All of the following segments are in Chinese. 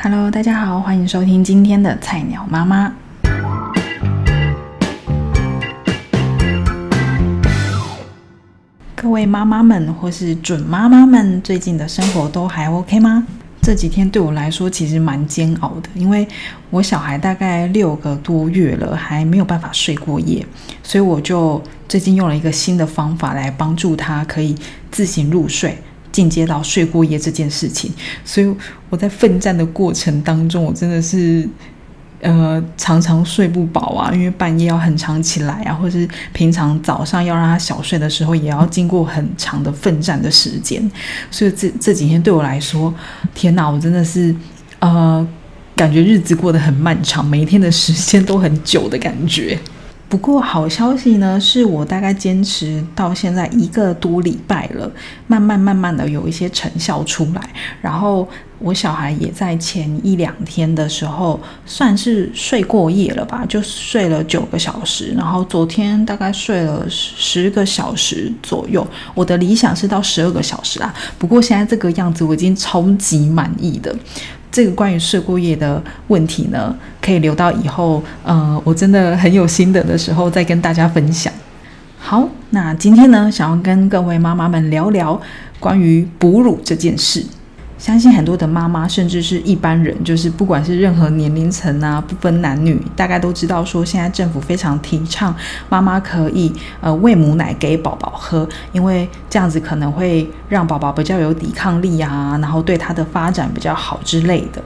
Hello，大家好，欢迎收听今天的菜鸟妈妈。各位妈妈们或是准妈妈们，最近的生活都还 OK 吗？这几天对我来说其实蛮煎熬的，因为我小孩大概六个多月了，还没有办法睡过夜，所以我就最近用了一个新的方法来帮助他可以自行入睡，进阶到睡过夜这件事情。所以我在奋战的过程当中，我真的是。呃，常常睡不饱啊，因为半夜要很长起来啊，或者是平常早上要让他小睡的时候，也要经过很长的奋战的时间，所以这这几天对我来说，天哪，我真的是呃，感觉日子过得很漫长，每一天的时间都很久的感觉。不过好消息呢，是我大概坚持到现在一个多礼拜了，慢慢慢慢的有一些成效出来。然后我小孩也在前一两天的时候算是睡过夜了吧，就睡了九个小时。然后昨天大概睡了十个小时左右。我的理想是到十二个小时啊，不过现在这个样子我已经超级满意的。这个关于睡过业的问题呢，可以留到以后，呃，我真的很有心得的时候再跟大家分享。好，那今天呢，想要跟各位妈妈们聊聊关于哺乳这件事。相信很多的妈妈，甚至是一般人，就是不管是任何年龄层啊，不分男女，大概都知道说，现在政府非常提倡妈妈可以呃喂母奶给宝宝喝，因为这样子可能会让宝宝比较有抵抗力啊，然后对他的发展比较好之类的。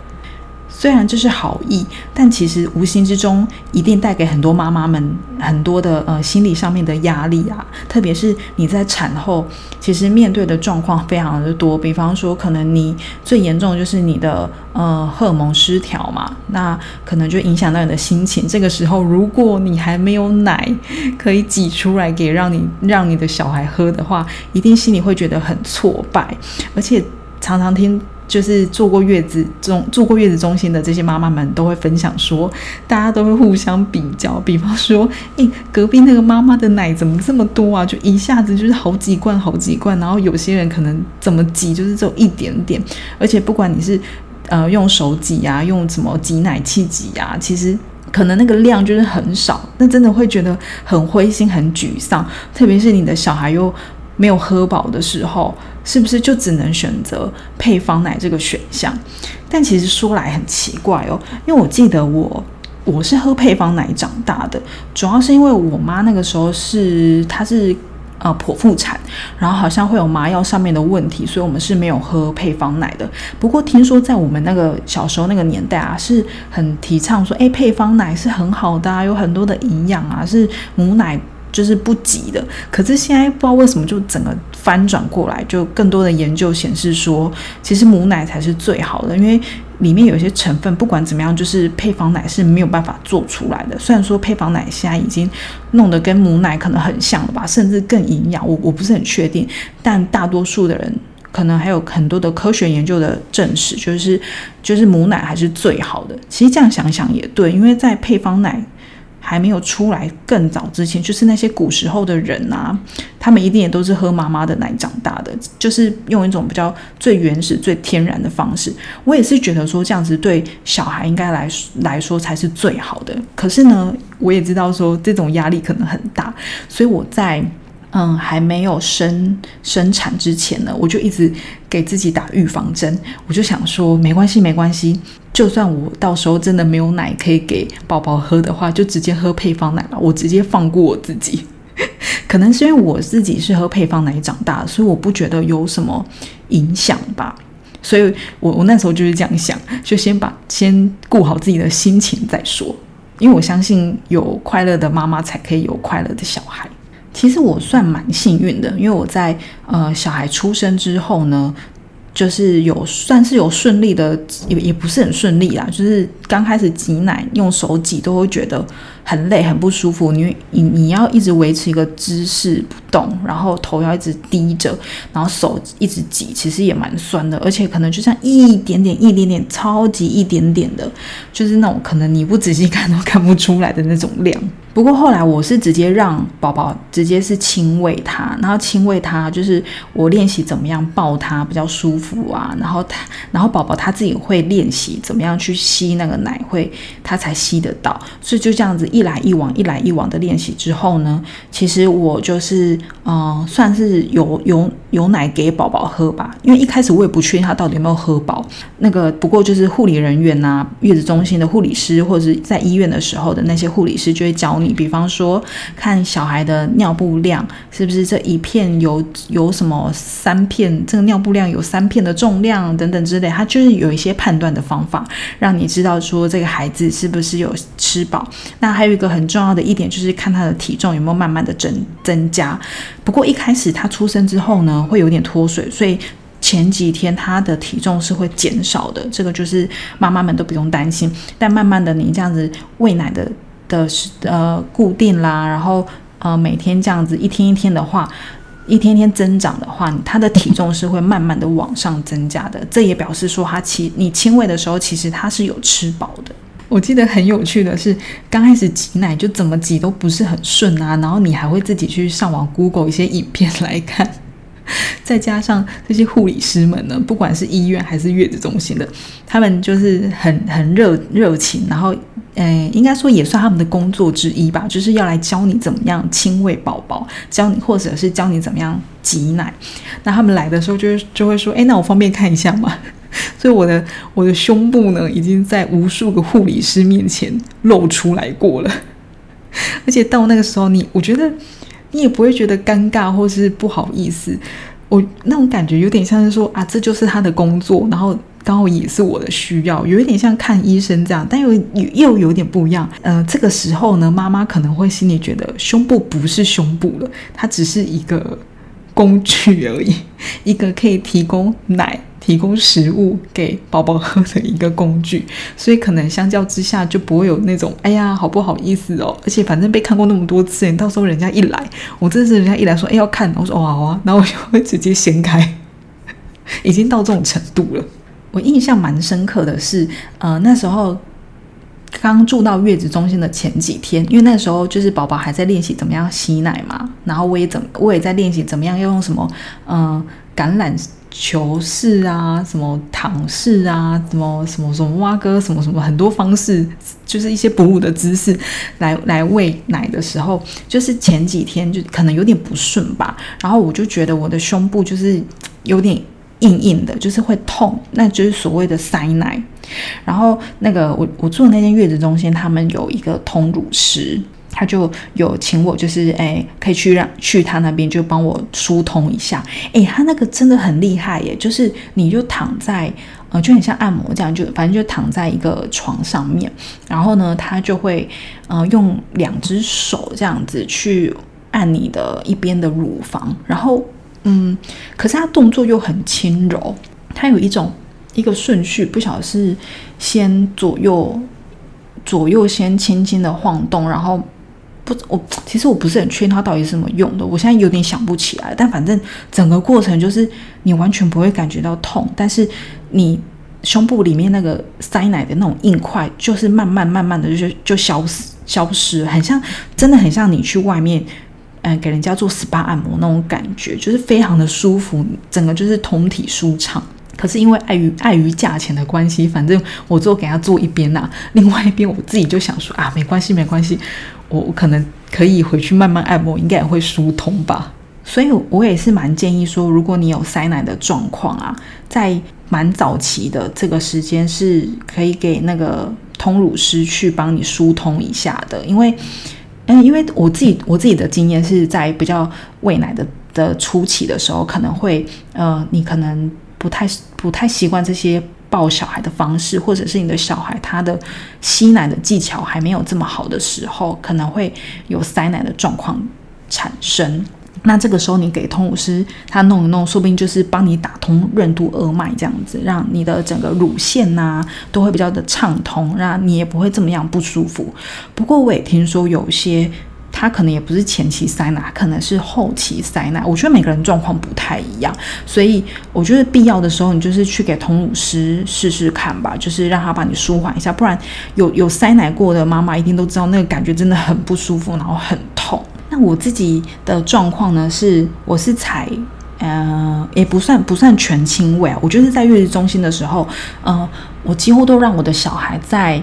虽然这是好意，但其实无形之中一定带给很多妈妈们很多的呃心理上面的压力啊。特别是你在产后，其实面对的状况非常的多。比方说，可能你最严重的就是你的呃荷尔蒙失调嘛，那可能就影响到你的心情。这个时候，如果你还没有奶可以挤出来给让你让你的小孩喝的话，一定心里会觉得很挫败，而且常常听。就是坐过月子中住过月子中心的这些妈妈们都会分享说，大家都会互相比较，比方说，诶，隔壁那个妈妈的奶怎么这么多啊？就一下子就是好几罐好几罐，然后有些人可能怎么挤就是只有一点点，而且不管你是呃用手挤呀，用什么挤奶器挤呀，其实可能那个量就是很少，那真的会觉得很灰心很沮丧，特别是你的小孩又。没有喝饱的时候，是不是就只能选择配方奶这个选项？但其实说来很奇怪哦，因为我记得我我是喝配方奶长大的，主要是因为我妈那个时候是她是呃剖腹产，然后好像会有麻药上面的问题，所以我们是没有喝配方奶的。不过听说在我们那个小时候那个年代啊，是很提倡说，哎，配方奶是很好的，啊，有很多的营养啊，是母奶。就是不急的，可是现在不知道为什么就整个翻转过来，就更多的研究显示说，其实母奶才是最好的，因为里面有些成分不管怎么样，就是配方奶是没有办法做出来的。虽然说配方奶现在已经弄得跟母奶可能很像了吧，甚至更营养，我我不是很确定，但大多数的人可能还有很多的科学研究的证实，就是就是母奶还是最好的。其实这样想想也对，因为在配方奶。还没有出来更早之前，就是那些古时候的人啊，他们一定也都是喝妈妈的奶长大的，就是用一种比较最原始、最天然的方式。我也是觉得说这样子对小孩应该来来说才是最好的。可是呢，我也知道说这种压力可能很大，所以我在。嗯，还没有生生产之前呢，我就一直给自己打预防针。我就想说，没关系，没关系，就算我到时候真的没有奶可以给宝宝喝的话，就直接喝配方奶吧。我直接放过我自己。可能是因为我自己是喝配方奶长大，所以我不觉得有什么影响吧。所以我我那时候就是这样想，就先把先顾好自己的心情再说。因为我相信有快乐的妈妈才可以有快乐的小孩。其实我算蛮幸运的，因为我在呃小孩出生之后呢，就是有算是有顺利的，也也不是很顺利啦。就是刚开始挤奶用手挤都会觉得很累很不舒服，你你你要一直维持一个姿势不动，然后头要一直低着，然后手一直挤，其实也蛮酸的，而且可能就像一点点一点点超级一点点的，就是那种可能你不仔细看都看不出来的那种量。不过后来我是直接让宝宝直接是亲喂他，然后亲喂他就是我练习怎么样抱他比较舒服啊，然后他然后宝宝他自己会练习怎么样去吸那个奶，会他才吸得到，所以就这样子一来一往一来一往的练习之后呢，其实我就是嗯算是有有有奶给宝宝喝吧，因为一开始我也不确定他到底有没有喝饱，那个不过就是护理人员呐，月子中心的护理师或者是在医院的时候的那些护理师就会教。你比方说，看小孩的尿布量是不是这一片有有什么三片，这个尿布量有三片的重量等等之类，它就是有一些判断的方法，让你知道说这个孩子是不是有吃饱。那还有一个很重要的一点就是看他的体重有没有慢慢的增增加。不过一开始他出生之后呢，会有点脱水，所以前几天他的体重是会减少的。这个就是妈妈们都不用担心。但慢慢的你这样子喂奶的。的是呃固定啦，然后呃每天这样子一天一天的话，一天一天增长的话，他的体重是会慢慢的往上增加的。这也表示说他其你亲喂的时候，其实他是有吃饱的。我记得很有趣的是，刚开始挤奶就怎么挤都不是很顺啊，然后你还会自己去上网 Google 一些影片来看。再加上这些护理师们呢，不管是医院还是月子中心的，他们就是很很热热情，然后，诶，应该说也算他们的工作之一吧，就是要来教你怎么样亲喂宝宝，教你或者是教你怎么样挤奶。那他们来的时候就就会说，哎，那我方便看一下吗？所以我的我的胸部呢，已经在无数个护理师面前露出来过了，而且到那个时候，你我觉得。你也不会觉得尴尬或是不好意思，我那种感觉有点像是说啊，这就是他的工作，然后刚好也是我的需要，有一点像看医生这样，但又又有点不一样。呃，这个时候呢，妈妈可能会心里觉得胸部不是胸部了，它只是一个工具而已，一个可以提供奶。提供食物给宝宝喝的一个工具，所以可能相较之下就不会有那种哎呀好不好意思哦，而且反正被看过那么多次，你到时候人家一来，我真的是人家一来说哎要看，我说哦好啊，然后我就会直接掀开，已经到这种程度了。我印象蛮深刻的是，呃那时候刚住到月子中心的前几天，因为那时候就是宝宝还在练习怎么样吸奶嘛，然后我也怎我也在练习怎么样要用什么嗯橄榄。球式啊，什么躺式啊，什么什么什么蛙哥，什么什么很多方式，就是一些哺乳的姿势来来喂奶的时候，就是前几天就可能有点不顺吧，然后我就觉得我的胸部就是有点硬硬的，就是会痛，那就是所谓的塞奶。然后那个我我住的那间月子中心，他们有一个通乳师。他就有请我，就是哎，可以去让去他那边就帮我疏通一下。哎，他那个真的很厉害耶，就是你就躺在呃，就很像按摩这样，就反正就躺在一个床上面，然后呢，他就会呃用两只手这样子去按你的一边的乳房，然后嗯，可是他动作又很轻柔，他有一种一个顺序，不晓得是先左右左右先轻轻的晃动，然后。不，我其实我不是很确定它到底是什么用的，我现在有点想不起来。但反正整个过程就是你完全不会感觉到痛，但是你胸部里面那个塞奶的那种硬块，就是慢慢慢慢的就就消失消失，很像真的很像你去外面嗯给人家做 SPA 按摩那种感觉，就是非常的舒服，整个就是通体舒畅。可是因为碍于碍于价钱的关系，反正我做给他做一边呐，另外一边我自己就想说啊，没关系没关系。我我可能可以回去慢慢按摩，应该也会疏通吧。所以，我也是蛮建议说，如果你有塞奶的状况啊，在蛮早期的这个时间，是可以给那个通乳师去帮你疏通一下的。因为，嗯，因为我自己我自己的经验是在比较喂奶的的初期的时候，可能会呃，你可能不太不太习惯这些。抱小孩的方式，或者是你的小孩他的吸奶的技巧还没有这么好的时候，可能会有塞奶的状况产生。那这个时候你给通乳师他弄一弄，说不定就是帮你打通任督二脉，这样子让你的整个乳腺呐都会比较的畅通，让你也不会这么样不舒服。不过我也听说有些。他可能也不是前期塞奶，可能是后期塞奶。我觉得每个人状况不太一样，所以我觉得必要的时候，你就是去给童乳师试试看吧，就是让他帮你舒缓一下。不然有有塞奶过的妈妈一定都知道，那个感觉真的很不舒服，然后很痛。那我自己的状况呢，是我是采。呃，也不算不算全亲喂啊。我就是在月子中心的时候，呃，我几乎都让我的小孩在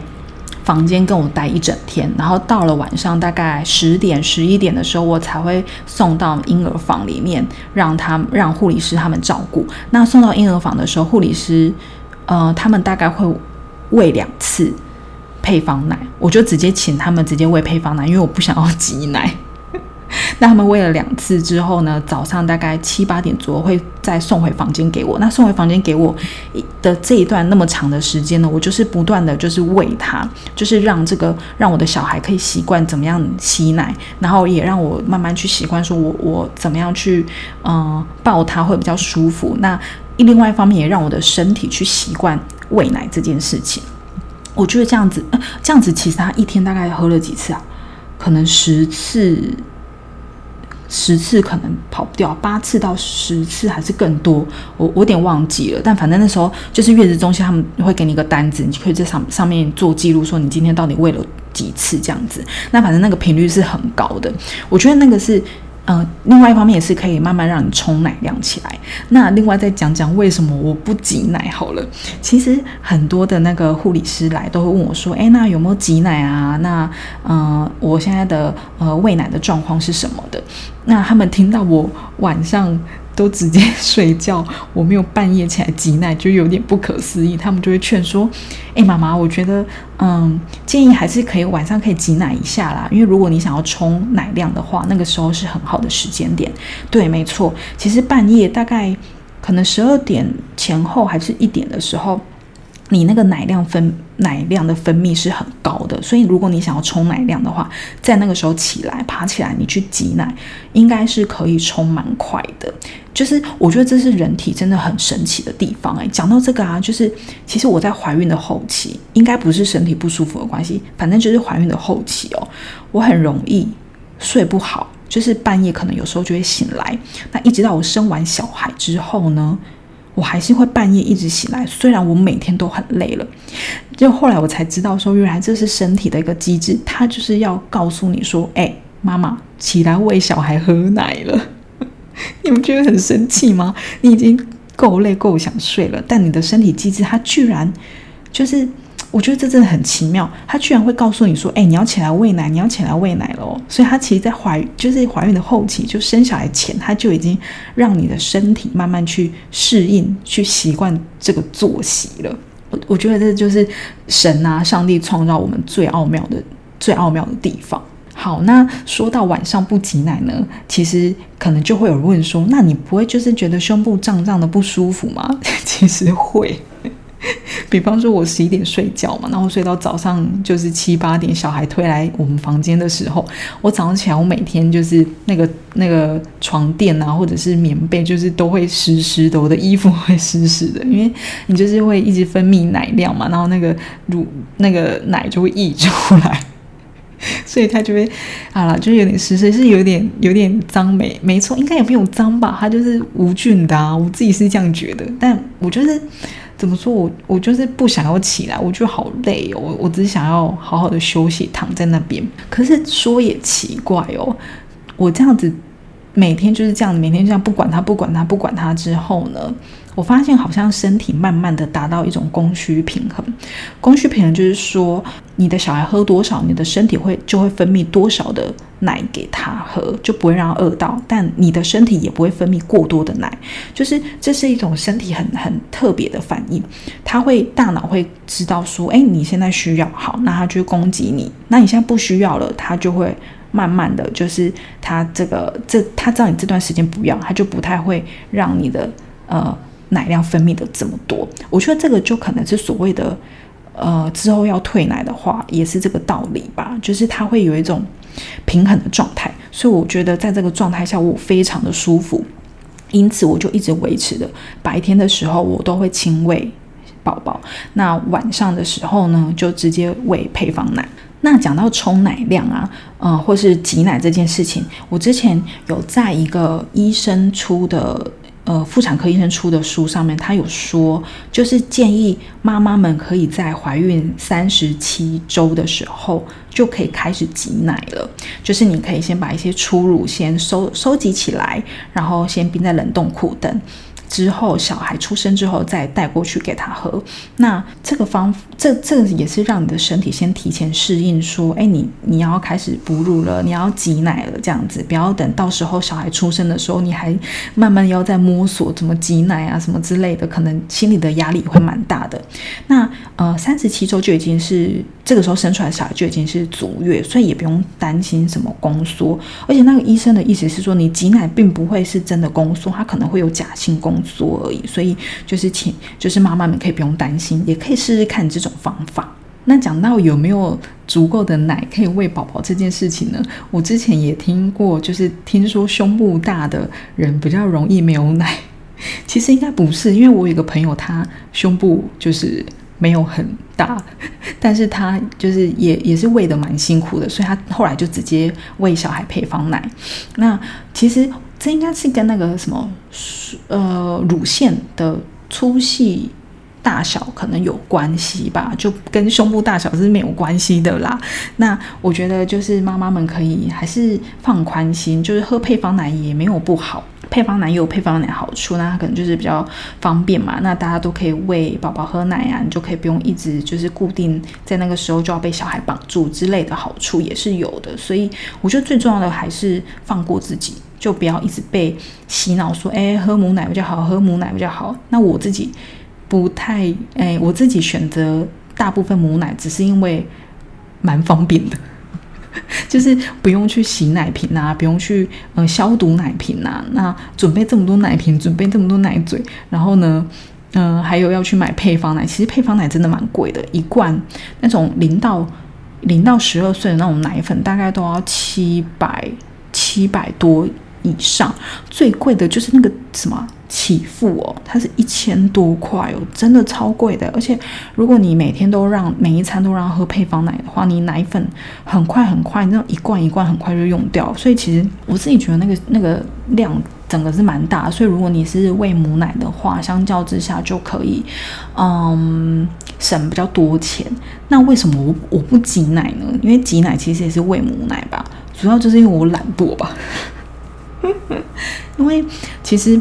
房间跟我待一整天，然后到了晚上大概十点十一点的时候，我才会送到婴儿房里面，让他让护理师他们照顾。那送到婴儿房的时候，护理师呃，他们大概会喂两次配方奶，我就直接请他们直接喂配方奶，因为我不想要挤奶。那他们喂了两次之后呢，早上大概七八点左右会再送回房间给我。那送回房间给我的这一段那么长的时间呢，我就是不断的就是喂他，就是让这个让我的小孩可以习惯怎么样吸奶，然后也让我慢慢去习惯说我我怎么样去嗯抱他会比较舒服。那另外一方面也让我的身体去习惯喂奶这件事情。我觉得这样子，这样子其实他一天大概喝了几次啊？可能十次。十次可能跑不掉，八次到十次还是更多，我我有点忘记了。但反正那时候就是月子中心，他们会给你一个单子，你可以在上上面做记录，说你今天到底喂了几次这样子。那反正那个频率是很高的，我觉得那个是。嗯，另外一方面也是可以慢慢让你冲奶量起来。那另外再讲讲为什么我不挤奶好了。其实很多的那个护理师来都会问我说：“哎，那有没有挤奶啊？那嗯，我现在的呃喂奶的状况是什么的？”那他们听到我晚上。都直接睡觉，我没有半夜起来挤奶，就有点不可思议。他们就会劝说：“哎，妈妈，我觉得，嗯，建议还是可以晚上可以挤奶一下啦，因为如果你想要冲奶量的话，那个时候是很好的时间点。”对，没错，其实半夜大概可能十二点前后还是一点的时候。你那个奶量分奶量的分泌是很高的，所以如果你想要冲奶量的话，在那个时候起来爬起来，你去挤奶，应该是可以冲蛮快的。就是我觉得这是人体真的很神奇的地方。诶，讲到这个啊，就是其实我在怀孕的后期，应该不是身体不舒服的关系，反正就是怀孕的后期哦，我很容易睡不好，就是半夜可能有时候就会醒来。那一直到我生完小孩之后呢？我还是会半夜一直醒来，虽然我每天都很累了。就后来我才知道，说原来这是身体的一个机制，它就是要告诉你说：“哎，妈妈起来喂小孩喝奶了。” 你们觉得很生气吗？你已经够累够想睡了，但你的身体机制它居然就是。我觉得这真的很奇妙，他居然会告诉你说：“哎，你要起来喂奶，你要起来喂奶喽。”所以，他其实，在怀就是怀孕的后期，就生小孩前，他就已经让你的身体慢慢去适应、去习惯这个作息了。我我觉得这就是神啊，上帝创造我们最奥妙的、最奥妙的地方。好，那说到晚上不挤奶呢，其实可能就会有人问说：“那你不会就是觉得胸部胀胀的不舒服吗？” 其实会。比方说，我十一点睡觉嘛，然后睡到早上就是七八点，小孩推来我们房间的时候，我早上起来，我每天就是那个那个床垫啊，或者是棉被，就是都会湿湿的，我的衣服会湿湿的，因为你就是会一直分泌奶量嘛，然后那个乳那个奶就会溢出来，所以它就会好了，就有点湿湿，是有点有点脏，没没错，应该也没有脏吧，它就是无菌的，啊，我自己是这样觉得，但我就是。怎么说？我我就是不想要起来，我就好累哦。我我只想要好好的休息，躺在那边。可是说也奇怪哦，我这样子每天就是这样，每天这样不管他，不管他，不管他之后呢？我发现好像身体慢慢的达到一种供需平衡，供需平衡就是说，你的小孩喝多少，你的身体会就会分泌多少的奶给他喝，就不会让他饿到，但你的身体也不会分泌过多的奶，就是这是一种身体很很特别的反应，他会大脑会知道说，哎，你现在需要好，那他就攻击你，那你现在不需要了，他就会慢慢的就是他这个这他知道你这段时间不要，他就不太会让你的呃。奶量分泌的这么多，我觉得这个就可能是所谓的，呃，之后要退奶的话，也是这个道理吧。就是它会有一种平衡的状态，所以我觉得在这个状态下，我非常的舒服，因此我就一直维持的。白天的时候我都会亲喂宝宝，那晚上的时候呢，就直接喂配方奶。那讲到冲奶量啊，呃，或是挤奶这件事情，我之前有在一个医生出的。呃，妇产科医生出的书上面，他有说，就是建议妈妈们可以在怀孕三十七周的时候就可以开始挤奶了。就是你可以先把一些初乳先收收集起来，然后先冰在冷冻库等。之后，小孩出生之后再带过去给他喝。那这个方，这这也是让你的身体先提前适应，说，哎，你你要开始哺乳了，你要挤奶了，这样子，不要等到时候小孩出生的时候，你还慢慢要在摸索怎么挤奶啊，什么之类的，可能心里的压力会蛮大的。那呃，三十七周就已经是这个时候生出来小孩就已经是足月，所以也不用担心什么宫缩。而且那个医生的意思是说，你挤奶并不会是真的宫缩，它可能会有假性宫。缩而已，所以就是请，就是妈妈们可以不用担心，也可以试试看这种方法。那讲到有没有足够的奶可以喂宝宝这件事情呢？我之前也听过，就是听说胸部大的人比较容易没有奶，其实应该不是，因为我有个朋友，他胸部就是没有很大，但是他就是也也是喂的蛮辛苦的，所以他后来就直接喂小孩配方奶。那其实。这应该是跟那个什么，呃，乳腺的粗细大小可能有关系吧，就跟胸部大小是没有关系的啦。那我觉得就是妈妈们可以还是放宽心，就是喝配方奶也没有不好，配方奶也有配方奶好处，那它可能就是比较方便嘛。那大家都可以喂宝宝喝奶啊，你就可以不用一直就是固定在那个时候就要被小孩绑住之类的好处也是有的。所以我觉得最重要的还是放过自己。就不要一直被洗脑说，哎，喝母奶比较好，喝母奶比较好。那我自己不太，哎，我自己选择大部分母奶，只是因为蛮方便的，就是不用去洗奶瓶啊，不用去呃消毒奶瓶啊。那准备这么多奶瓶，准备这么多奶嘴，然后呢，嗯，还有要去买配方奶。其实配方奶真的蛮贵的，一罐那种零到零到十二岁的那种奶粉，大概都要七百七百多。以上最贵的就是那个什么起付哦，它是一千多块哦，真的超贵的。而且如果你每天都让每一餐都让喝配方奶的话，你奶粉很快很快，那种一罐一罐很快就用掉。所以其实我自己觉得那个那个量整个是蛮大。所以如果你是喂母奶的话，相较之下就可以嗯省比较多钱。那为什么我我不挤奶呢？因为挤奶其实也是喂母奶吧，主要就是因为我懒惰吧。因为其实，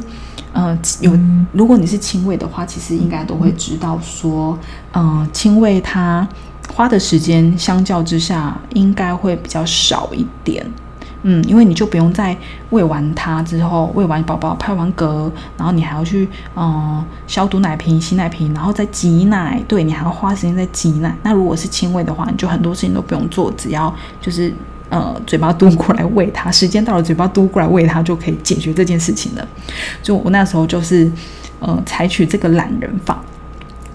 呃，有如果你是亲喂的话，其实应该都会知道说，嗯，亲喂它花的时间相较之下应该会比较少一点，嗯，因为你就不用再喂完它之后，喂完宝宝拍完嗝，然后你还要去嗯消毒奶瓶、洗奶瓶，然后再挤奶，对你还要花时间在挤奶。那如果是亲喂的话，你就很多事情都不用做，只要就是。呃，嘴巴嘟过来喂它，时间到了，嘴巴嘟过来喂它就可以解决这件事情了。就我那时候就是，呃，采取这个懒人法。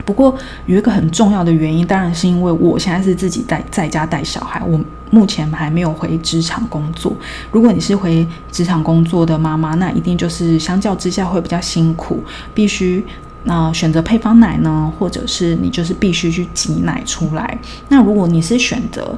不过有一个很重要的原因，当然是因为我现在是自己带在家带小孩，我目前还没有回职场工作。如果你是回职场工作的妈妈，那一定就是相较之下会比较辛苦，必须那选择配方奶呢，或者是你就是必须去挤奶出来。那如果你是选择，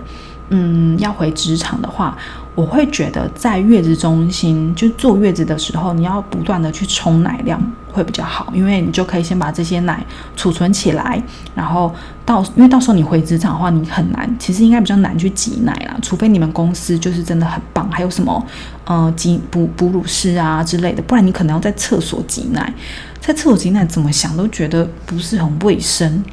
嗯，要回职场的话，我会觉得在月子中心就坐月子的时候，你要不断的去冲奶量会比较好，因为你就可以先把这些奶储存起来，然后到因为到时候你回职场的话，你很难，其实应该比较难去挤奶啦，除非你们公司就是真的很棒，还有什么呃挤哺哺乳室啊之类的，不然你可能要在厕所挤奶，在厕所挤奶怎么想都觉得不是很卫生。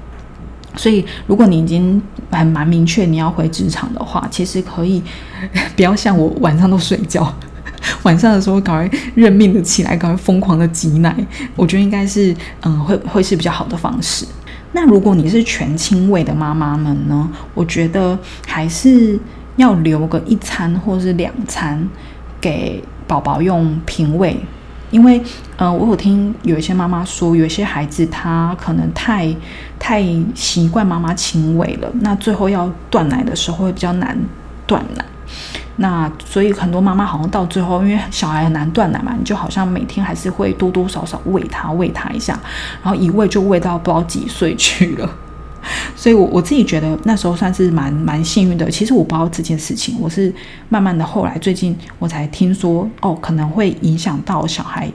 所以，如果你已经还蛮明确你要回职场的话，其实可以 不要像我晚上都睡觉，晚上的时候赶快认命的起来，赶快疯狂的挤奶。我觉得应该是嗯，会会是比较好的方式。那如果你是全亲喂的妈妈们呢？我觉得还是要留个一餐或是两餐给宝宝用平喂。因为，呃，我有听有一些妈妈说，有一些孩子他可能太太习惯妈妈亲喂了，那最后要断奶的时候会比较难断奶。那所以很多妈妈好像到最后，因为小孩很难断奶嘛，你就好像每天还是会多多少少喂他喂他一下，然后一喂就喂到不知道几岁去了。所以我我自己觉得那时候算是蛮蛮幸运的。其实我不知道这件事情，我是慢慢的后来最近我才听说，哦，可能会影响到小孩。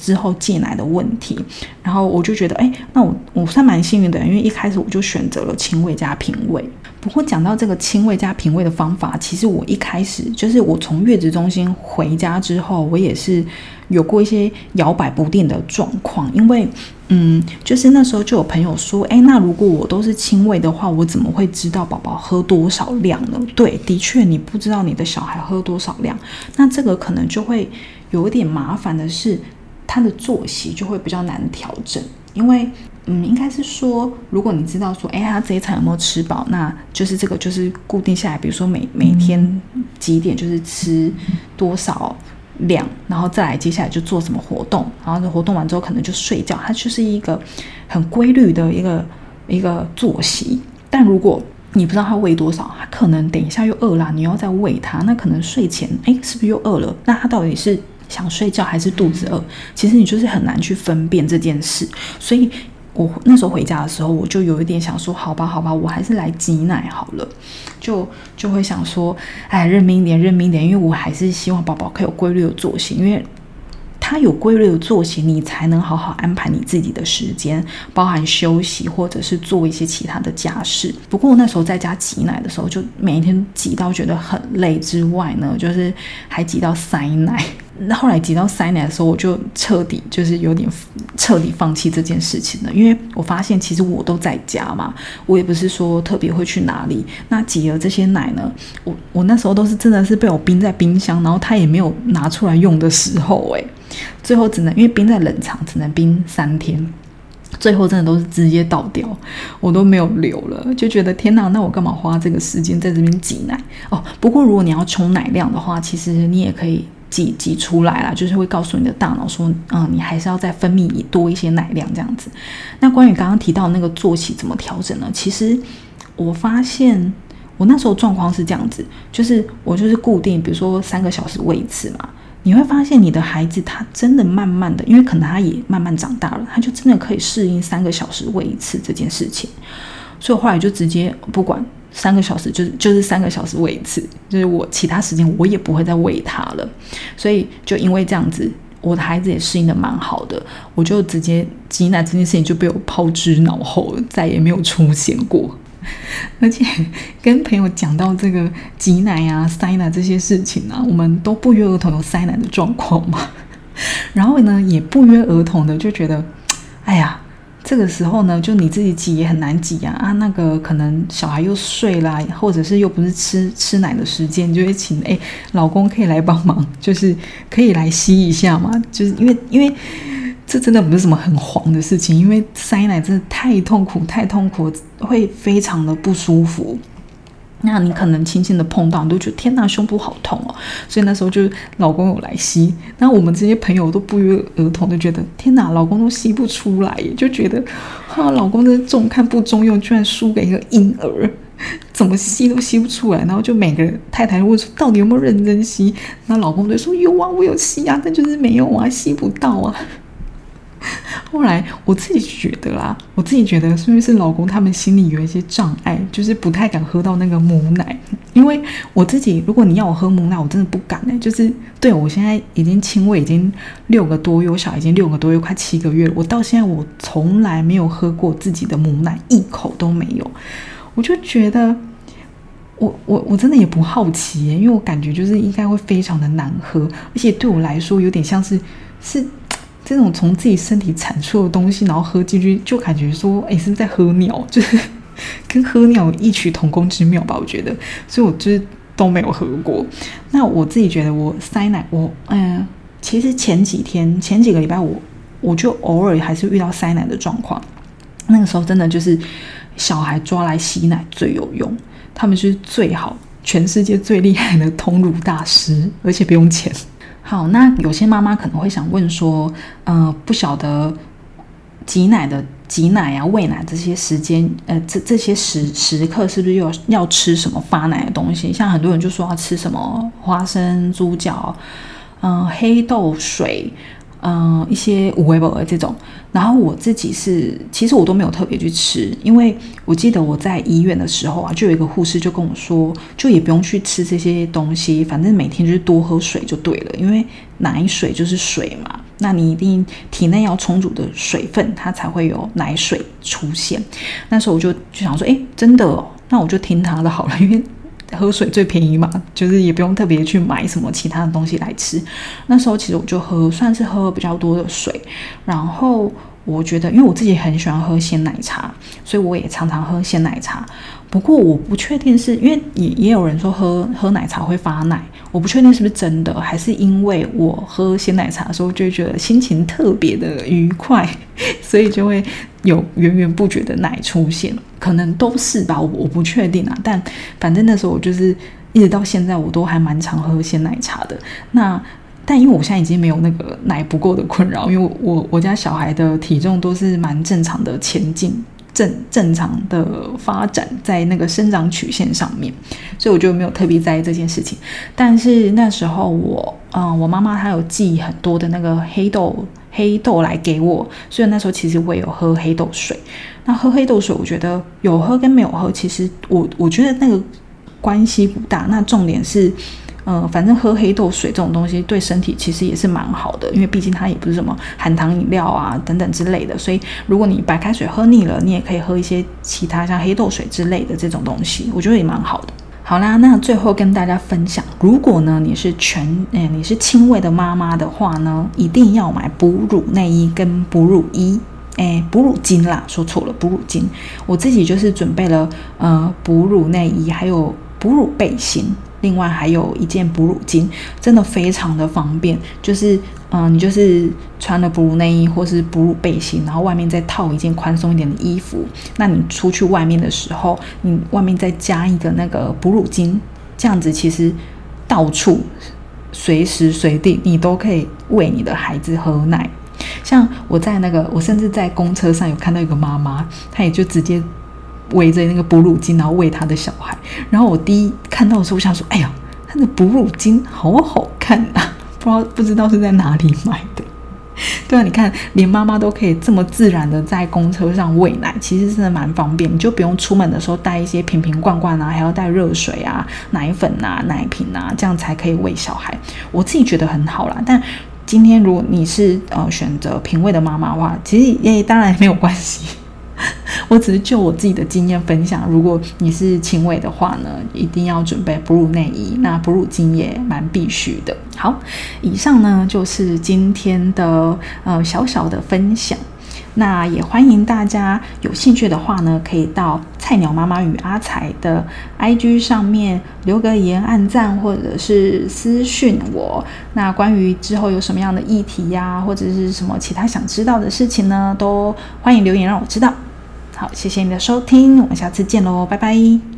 之后戒奶的问题，然后我就觉得，哎，那我我算蛮幸运的，因为一开始我就选择了亲喂加平喂。不过讲到这个亲喂加平喂的方法，其实我一开始就是我从月子中心回家之后，我也是有过一些摇摆不定的状况，因为，嗯，就是那时候就有朋友说，哎，那如果我都是亲喂的话，我怎么会知道宝宝喝多少量呢？对，的确你不知道你的小孩喝多少量，那这个可能就会有一点麻烦的是。他的作息就会比较难调整，因为，嗯，应该是说，如果你知道说，哎，他这一餐有没有吃饱，那就是这个就是固定下来，比如说每每天几点就是吃多少量，然后再来接下来就做什么活动，然后活动完之后可能就睡觉，它就是一个很规律的一个一个作息。但如果你不知道他喂多少，他可能等一下又饿了，你要再喂他，那可能睡前，哎，是不是又饿了？那他到底是？想睡觉还是肚子饿？其实你就是很难去分辨这件事。所以我那时候回家的时候，我就有一点想说：好吧，好吧，我还是来挤奶好了。就就会想说：哎，认命一点，认命一点，因为我还是希望宝宝可以有规律的作息，因为他有规律的作息，你才能好好安排你自己的时间，包含休息或者是做一些其他的家事。不过那时候在家挤奶的时候，就每一天挤到觉得很累之外呢，就是还挤到塞奶。那后来挤到塞奶的时候，我就彻底就是有点彻底放弃这件事情了，因为我发现其实我都在家嘛，我也不是说特别会去哪里。那挤了这些奶呢，我我那时候都是真的是被我冰在冰箱，然后他也没有拿出来用的时候，诶，最后只能因为冰在冷藏，只能冰三天，最后真的都是直接倒掉，我都没有留了，就觉得天哪，那我干嘛花这个时间在这边挤奶？哦，不过如果你要冲奶量的话，其实你也可以。挤挤出来了，就是会告诉你的大脑说，嗯，你还是要再分泌多一些奶量这样子。那关于刚刚提到那个作息怎么调整呢？其实我发现我那时候状况是这样子，就是我就是固定，比如说三个小时喂一次嘛。你会发现你的孩子他真的慢慢的，因为可能他也慢慢长大了，他就真的可以适应三个小时喂一次这件事情。所以后来就直接不管。三个小时就是就是三个小时喂一次，就是我其他时间我也不会再喂他了，所以就因为这样子，我的孩子也适应的蛮好的，我就直接挤奶这件事情就被我抛之脑后，再也没有出现过。而且跟朋友讲到这个挤奶啊、塞奶这些事情啊，我们都不约而同有塞奶的状况嘛，然后呢也不约而同的就觉得，哎呀。这个时候呢，就你自己挤也很难挤呀啊，那个可能小孩又睡啦，或者是又不是吃吃奶的时间，就会请哎老公可以来帮忙，就是可以来吸一下嘛，就是因为因为这真的不是什么很黄的事情，因为塞奶真的太痛苦太痛苦，会非常的不舒服。那你可能轻轻的碰到，你都觉得天哪，胸部好痛哦。所以那时候就老公有来吸，那我们这些朋友都不约而同的觉得天哪，老公都吸不出来，就觉得哈，老公的重看不中用，居然输给一个婴儿，怎么吸都吸不出来。然后就每个人太太问说，到底有没有认真吸？那老公就说有啊，我有吸啊，但就是没有啊，吸不到啊。后来我自己觉得啦，我自己觉得是不是老公他们心里有一些障碍，就是不太敢喝到那个母奶。因为我自己，如果你要我喝母奶，我真的不敢哎。就是对我现在已经亲喂已经六个多月，我小已经六个多月，快七个月了。我到现在我从来没有喝过自己的母奶，一口都没有。我就觉得，我我我真的也不好奇因为我感觉就是应该会非常的难喝，而且对我来说有点像是是。这种从自己身体产出的东西，然后喝进去，就感觉说，哎，是不是在喝尿？就是跟喝尿异曲同工之妙吧？我觉得，所以我就是都没有喝过。那我自己觉得，我塞奶，我嗯，其实前几天、前几个礼拜，我我就偶尔还是遇到塞奶的状况。那个时候真的就是小孩抓来吸奶最有用，他们是最好，全世界最厉害的通乳大师，而且不用钱。好，那有些妈妈可能会想问说，嗯，不晓得挤奶的挤奶啊、喂奶这些时间，呃，这这些时时刻是不是又要吃什么发奶的东西？像很多人就说要吃什么花生、猪脚、嗯，黑豆水，嗯，一些五味博这种，然后我自己是，其实我都没有特别去吃，因为我记得我在医院的时候啊，就有一个护士就跟我说，就也不用去吃这些东西，反正每天就是多喝水就对了，因为奶水就是水嘛，那你一定体内要充足的水分，它才会有奶水出现。那时候我就就想说，哎，真的哦，那我就听他的好了，因为。喝水最便宜嘛，就是也不用特别去买什么其他的东西来吃。那时候其实我就喝，算是喝比较多的水。然后我觉得，因为我自己很喜欢喝鲜奶茶，所以我也常常喝鲜奶茶。不过我不确定是因为也也有人说喝喝奶茶会发奶，我不确定是不是真的，还是因为我喝鲜奶茶的时候就觉得心情特别的愉快，所以就会有源源不绝的奶出现，可能都是吧，我我不确定啊。但反正那时候我就是一直到现在我都还蛮常喝鲜奶茶的。那但因为我现在已经没有那个奶不够的困扰，因为我我家小孩的体重都是蛮正常的前进。正正常的发展在那个生长曲线上面，所以我就没有特别在意这件事情。但是那时候我，嗯，我妈妈她有寄很多的那个黑豆黑豆来给我，所以那时候其实我也有喝黑豆水。那喝黑豆水，我觉得有喝跟没有喝，其实我我觉得那个关系不大。那重点是。嗯，反正喝黑豆水这种东西对身体其实也是蛮好的，因为毕竟它也不是什么含糖饮料啊等等之类的。所以如果你白开水喝腻了，你也可以喝一些其他像黑豆水之类的这种东西，我觉得也蛮好的。好啦，那最后跟大家分享，如果呢你是全诶你是亲喂的妈妈的话呢，一定要买哺乳内衣跟哺乳衣，诶哺乳巾啦，说错了，哺乳巾。我自己就是准备了呃哺乳内衣，还有哺乳背心。另外还有一件哺乳巾，真的非常的方便。就是，嗯，你就是穿了哺乳内衣或是哺乳背心，然后外面再套一件宽松一点的衣服。那你出去外面的时候，你外面再加一个那个哺乳巾，这样子其实到处随时随地你都可以喂你的孩子喝奶。像我在那个，我甚至在公车上有看到一个妈妈，她也就直接。围着那个哺乳巾，然后喂他的小孩。然后我第一看到的时候，我想说：“哎呀，他的哺乳巾好好看啊！不知道不知道是在哪里买的。”对啊，你看，连妈妈都可以这么自然的在公车上喂奶，其实真的蛮方便。你就不用出门的时候带一些瓶瓶罐罐啊，还要带热水啊、奶粉啊、奶瓶啊，这样才可以喂小孩。我自己觉得很好啦。但今天如果你是呃选择平喂的妈妈的话，其实也当然没有关系。我只是就我自己的经验分享，如果你是轻微的话呢，一定要准备哺乳内衣，那哺乳巾也蛮必须的。好，以上呢就是今天的呃小小的分享，那也欢迎大家有兴趣的话呢，可以到菜鸟妈妈与阿才的 IG 上面留个言、按赞或者是私讯我。那关于之后有什么样的议题呀，或者是什么其他想知道的事情呢，都欢迎留言让我知道。好，谢谢你的收听，我们下次见喽，拜拜。